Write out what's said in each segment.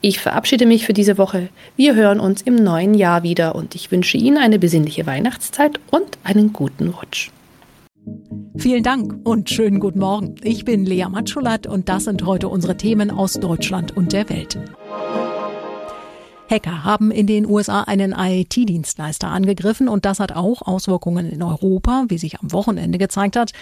Ich verabschiede mich für diese Woche. Wir hören uns im neuen Jahr wieder und ich wünsche Ihnen eine besinnliche Weihnachtszeit und einen guten Rutsch. Vielen Dank und schönen guten Morgen. Ich bin Lea Matschulat und das sind heute unsere Themen aus Deutschland und der Welt. Hacker haben in den USA einen IT-Dienstleister angegriffen und das hat auch Auswirkungen in Europa, wie sich am Wochenende gezeigt hat.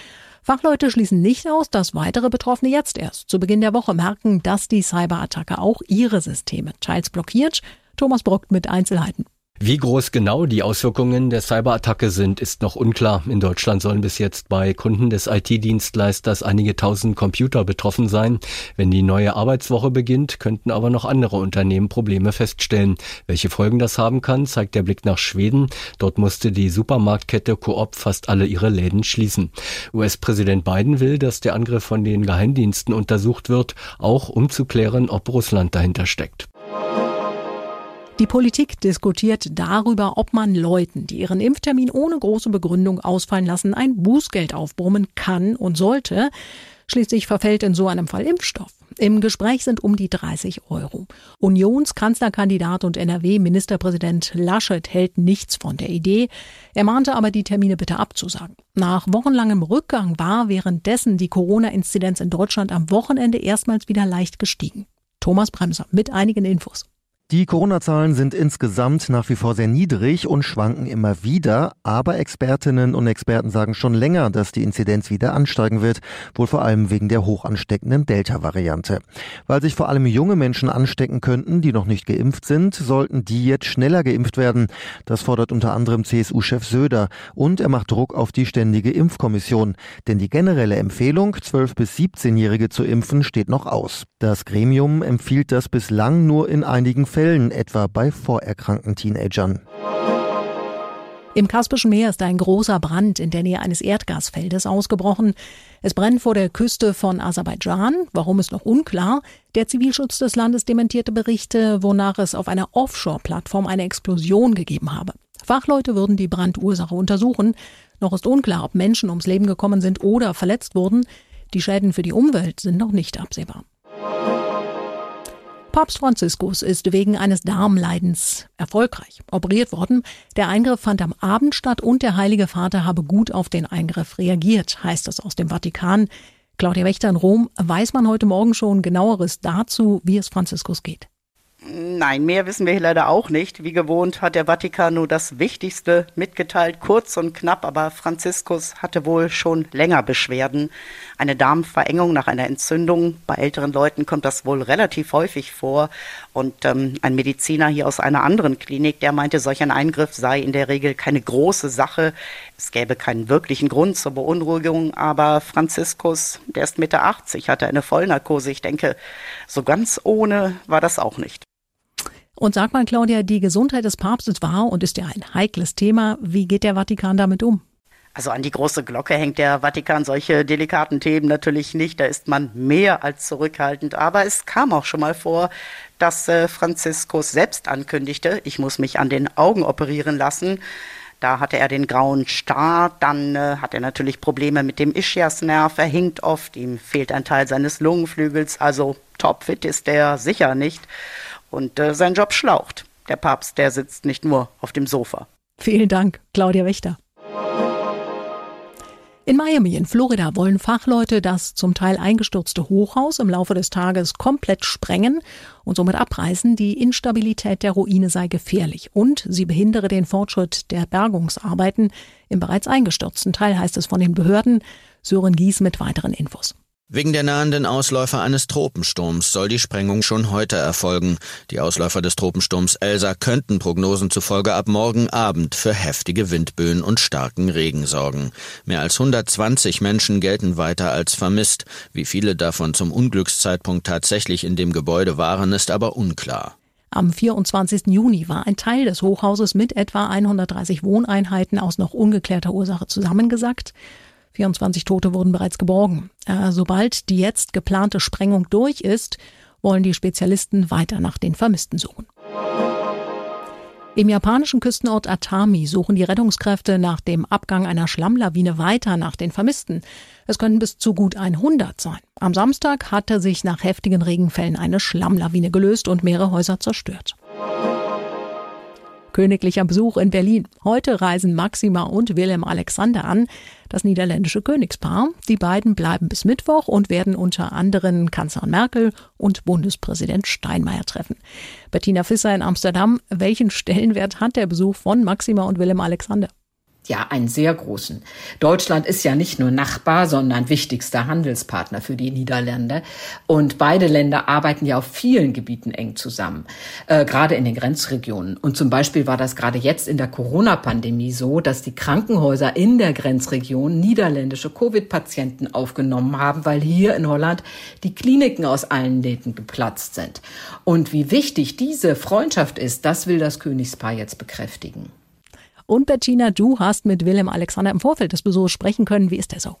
Fachleute schließen nicht aus, dass weitere Betroffene jetzt erst zu Beginn der Woche merken, dass die Cyberattacke auch ihre Systeme teils blockiert. Thomas Brockt mit Einzelheiten. Wie groß genau die Auswirkungen der Cyberattacke sind, ist noch unklar. In Deutschland sollen bis jetzt bei Kunden des IT-Dienstleisters einige tausend Computer betroffen sein. Wenn die neue Arbeitswoche beginnt, könnten aber noch andere Unternehmen Probleme feststellen. Welche Folgen das haben kann, zeigt der Blick nach Schweden. Dort musste die Supermarktkette Coop fast alle ihre Läden schließen. US-Präsident Biden will, dass der Angriff von den Geheimdiensten untersucht wird, auch um zu klären, ob Russland dahinter steckt. Die Politik diskutiert darüber, ob man Leuten, die ihren Impftermin ohne große Begründung ausfallen lassen, ein Bußgeld aufbrummen kann und sollte. Schließlich verfällt in so einem Fall Impfstoff. Im Gespräch sind um die 30 Euro. Unionskanzlerkandidat und NRW-Ministerpräsident Laschet hält nichts von der Idee. Er mahnte aber, die Termine bitte abzusagen. Nach wochenlangem Rückgang war währenddessen die Corona-Inzidenz in Deutschland am Wochenende erstmals wieder leicht gestiegen. Thomas Bremser mit einigen Infos. Die Corona-Zahlen sind insgesamt nach wie vor sehr niedrig und schwanken immer wieder, aber Expertinnen und Experten sagen schon länger, dass die Inzidenz wieder ansteigen wird, wohl vor allem wegen der hoch ansteckenden Delta-Variante. Weil sich vor allem junge Menschen anstecken könnten, die noch nicht geimpft sind, sollten die jetzt schneller geimpft werden. Das fordert unter anderem CSU-Chef Söder und er macht Druck auf die ständige Impfkommission, denn die generelle Empfehlung, 12 bis 17-Jährige zu impfen, steht noch aus. Das Gremium empfiehlt das bislang nur in einigen Fällen Fällen, etwa bei vorerkrankten Teenagern. Im Kaspischen Meer ist ein großer Brand in der Nähe eines Erdgasfeldes ausgebrochen. Es brennt vor der Küste von Aserbaidschan. Warum ist noch unklar. Der Zivilschutz des Landes dementierte Berichte, wonach es auf einer Offshore-Plattform eine Explosion gegeben habe. Fachleute würden die Brandursache untersuchen. Noch ist unklar, ob Menschen ums Leben gekommen sind oder verletzt wurden. Die Schäden für die Umwelt sind noch nicht absehbar. Papst Franziskus ist wegen eines Darmleidens erfolgreich operiert worden. Der Eingriff fand am Abend statt und der Heilige Vater habe gut auf den Eingriff reagiert, heißt es aus dem Vatikan. Claudia Wächter in Rom, weiß man heute Morgen schon genaueres dazu, wie es Franziskus geht? Nein, mehr wissen wir hier leider auch nicht. Wie gewohnt hat der Vatikan nur das Wichtigste mitgeteilt, kurz und knapp, aber Franziskus hatte wohl schon länger Beschwerden. Eine Darmverengung nach einer Entzündung. Bei älteren Leuten kommt das wohl relativ häufig vor. Und ähm, ein Mediziner hier aus einer anderen Klinik, der meinte, solch ein Eingriff sei in der Regel keine große Sache. Es gäbe keinen wirklichen Grund zur Beunruhigung, aber Franziskus, der ist Mitte 80, hatte eine Vollnarkose. Ich denke, so ganz ohne war das auch nicht. Und sag mal, Claudia, die Gesundheit des Papstes war und ist ja ein heikles Thema. Wie geht der Vatikan damit um? Also an die große Glocke hängt der Vatikan solche delikaten Themen natürlich nicht. Da ist man mehr als zurückhaltend. Aber es kam auch schon mal vor, dass äh, Franziskus selbst ankündigte, ich muss mich an den Augen operieren lassen. Da hatte er den grauen Star, dann äh, hat er natürlich Probleme mit dem Ischiasnerv, er hinkt oft, ihm fehlt ein Teil seines Lungenflügels, also topfit ist er sicher nicht und äh, sein Job schlaucht. Der Papst, der sitzt nicht nur auf dem Sofa. Vielen Dank, Claudia Wächter. In Miami in Florida wollen Fachleute das zum Teil eingestürzte Hochhaus im Laufe des Tages komplett sprengen und somit abreißen. Die Instabilität der Ruine sei gefährlich und sie behindere den Fortschritt der Bergungsarbeiten im bereits eingestürzten Teil, heißt es von den Behörden. Sören Gies mit weiteren Infos. Wegen der nahenden Ausläufer eines Tropensturms soll die Sprengung schon heute erfolgen. Die Ausläufer des Tropensturms Elsa könnten Prognosen zufolge ab morgen Abend für heftige Windböen und starken Regen sorgen. Mehr als 120 Menschen gelten weiter als vermisst. Wie viele davon zum Unglückszeitpunkt tatsächlich in dem Gebäude waren, ist aber unklar. Am 24. Juni war ein Teil des Hochhauses mit etwa 130 Wohneinheiten aus noch ungeklärter Ursache zusammengesackt. 24 Tote wurden bereits geborgen. Äh, sobald die jetzt geplante Sprengung durch ist, wollen die Spezialisten weiter nach den Vermissten suchen. Im japanischen Küstenort Atami suchen die Rettungskräfte nach dem Abgang einer Schlammlawine weiter nach den Vermissten. Es könnten bis zu gut 100 sein. Am Samstag hatte sich nach heftigen Regenfällen eine Schlammlawine gelöst und mehrere Häuser zerstört. Königlicher Besuch in Berlin. Heute reisen Maxima und Wilhelm Alexander an, das niederländische Königspaar. Die beiden bleiben bis Mittwoch und werden unter anderem Kanzlerin Merkel und Bundespräsident Steinmeier treffen. Bettina Fisser in Amsterdam. Welchen Stellenwert hat der Besuch von Maxima und Wilhelm Alexander? Ja, einen sehr großen. Deutschland ist ja nicht nur Nachbar, sondern wichtigster Handelspartner für die Niederlande. Und beide Länder arbeiten ja auf vielen Gebieten eng zusammen, äh, gerade in den Grenzregionen. Und zum Beispiel war das gerade jetzt in der Corona-Pandemie so, dass die Krankenhäuser in der Grenzregion niederländische Covid-Patienten aufgenommen haben, weil hier in Holland die Kliniken aus allen Nähten geplatzt sind. Und wie wichtig diese Freundschaft ist, das will das Königspaar jetzt bekräftigen. Und Bettina, du hast mit Willem Alexander im Vorfeld des Besuchs sprechen können. Wie ist der so?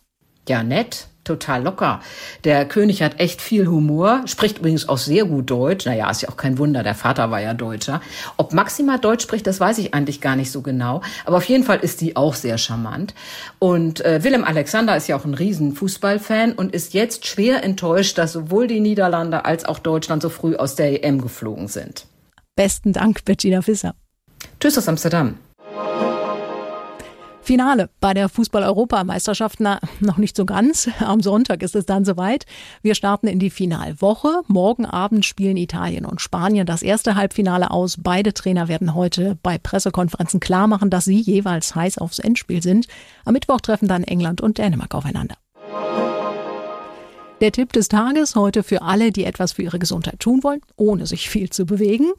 Ja, nett, total locker. Der König hat echt viel Humor, spricht übrigens auch sehr gut Deutsch. Naja, ist ja auch kein Wunder, der Vater war ja Deutscher. Ob Maxima Deutsch spricht, das weiß ich eigentlich gar nicht so genau. Aber auf jeden Fall ist die auch sehr charmant. Und äh, Willem Alexander ist ja auch ein riesen Fußballfan und ist jetzt schwer enttäuscht, dass sowohl die Niederlande als auch Deutschland so früh aus der EM geflogen sind. Besten Dank, Bettina Fisser. Tschüss aus Amsterdam. Finale bei der Fußball-Europameisterschaft, na, noch nicht so ganz. Am Sonntag ist es dann soweit. Wir starten in die Finalwoche. Morgen Abend spielen Italien und Spanien das erste Halbfinale aus. Beide Trainer werden heute bei Pressekonferenzen klar machen, dass sie jeweils heiß aufs Endspiel sind. Am Mittwoch treffen dann England und Dänemark aufeinander. Der Tipp des Tages heute für alle, die etwas für ihre Gesundheit tun wollen, ohne sich viel zu bewegen.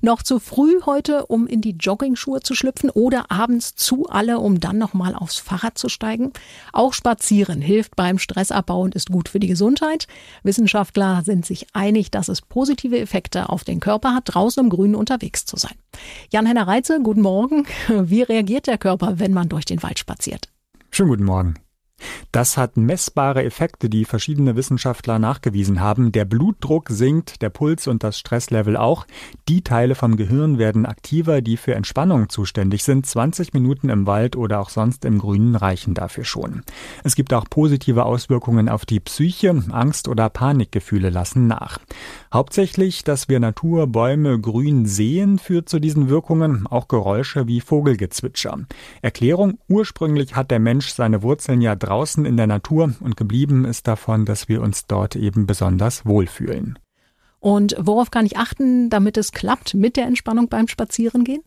Noch zu früh heute, um in die Joggingschuhe zu schlüpfen oder abends zu alle, um dann nochmal aufs Fahrrad zu steigen. Auch Spazieren hilft beim Stressabbau und ist gut für die Gesundheit. Wissenschaftler sind sich einig, dass es positive Effekte auf den Körper hat, draußen im Grünen unterwegs zu sein. Jan-Henner Reitze, guten Morgen. Wie reagiert der Körper, wenn man durch den Wald spaziert? Schönen guten Morgen. Das hat messbare Effekte, die verschiedene Wissenschaftler nachgewiesen haben. Der Blutdruck sinkt, der Puls und das Stresslevel auch. Die Teile vom Gehirn werden aktiver, die für Entspannung zuständig sind. 20 Minuten im Wald oder auch sonst im Grünen reichen dafür schon. Es gibt auch positive Auswirkungen auf die Psyche. Angst oder Panikgefühle lassen nach. Hauptsächlich, dass wir Natur, Bäume, Grün sehen, führt zu diesen Wirkungen. Auch Geräusche wie Vogelgezwitscher. Erklärung, ursprünglich hat der Mensch seine Wurzeln ja draußen in der Natur und geblieben ist davon, dass wir uns dort eben besonders wohlfühlen. Und worauf kann ich achten, damit es klappt mit der Entspannung beim Spazierengehen?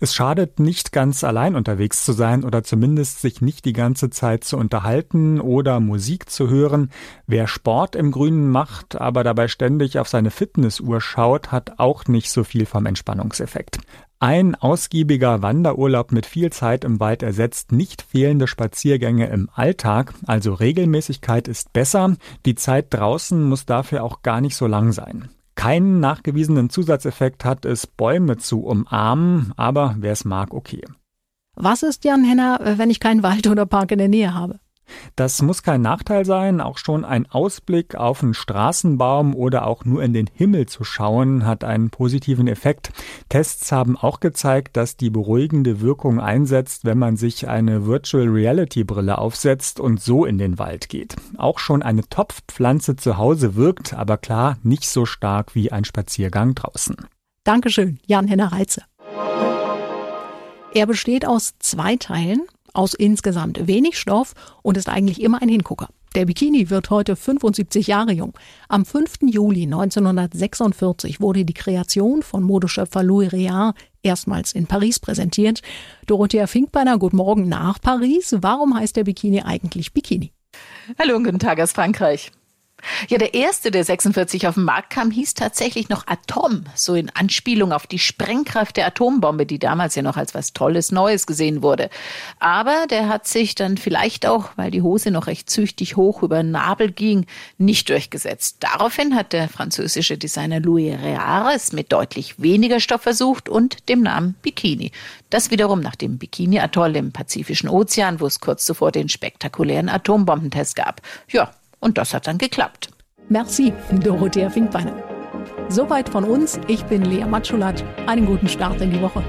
Es schadet nicht ganz allein unterwegs zu sein oder zumindest sich nicht die ganze Zeit zu unterhalten oder Musik zu hören. Wer Sport im Grünen macht, aber dabei ständig auf seine Fitnessuhr schaut, hat auch nicht so viel vom Entspannungseffekt. Ein ausgiebiger Wanderurlaub mit viel Zeit im Wald ersetzt nicht fehlende Spaziergänge im Alltag, also Regelmäßigkeit ist besser, die Zeit draußen muss dafür auch gar nicht so lang sein. Keinen nachgewiesenen Zusatzeffekt hat es, Bäume zu umarmen, aber wer es mag, okay. Was ist, Jan Henner, wenn ich keinen Wald oder Park in der Nähe habe? Das muss kein Nachteil sein. Auch schon ein Ausblick auf einen Straßenbaum oder auch nur in den Himmel zu schauen hat einen positiven Effekt. Tests haben auch gezeigt, dass die beruhigende Wirkung einsetzt, wenn man sich eine Virtual Reality Brille aufsetzt und so in den Wald geht. Auch schon eine Topfpflanze zu Hause wirkt, aber klar nicht so stark wie ein Spaziergang draußen. Dankeschön, Jan-Henner Reitze. Er besteht aus zwei Teilen aus insgesamt wenig Stoff und ist eigentlich immer ein Hingucker. Der Bikini wird heute 75 Jahre jung. Am 5. Juli 1946 wurde die Kreation von Modeschöpfer Louis Réard erstmals in Paris präsentiert. Dorothea Finkbeiner, guten Morgen nach Paris. Warum heißt der Bikini eigentlich Bikini? Hallo und guten Tag aus Frankreich. Ja, der erste, der 46 auf den Markt kam, hieß tatsächlich noch Atom, so in Anspielung auf die Sprengkraft der Atombombe, die damals ja noch als was Tolles Neues gesehen wurde. Aber der hat sich dann vielleicht auch, weil die Hose noch recht züchtig hoch über den Nabel ging, nicht durchgesetzt. Daraufhin hat der französische Designer Louis Réard es mit deutlich weniger Stoff versucht und dem Namen Bikini. Das wiederum nach dem Bikini-Atoll im Pazifischen Ozean, wo es kurz zuvor den spektakulären Atombombentest gab. Ja, und das hat dann geklappt. Merci, Dorothea Finkbeiner. Soweit von uns. Ich bin Lea Matschulat. Einen guten Start in die Woche.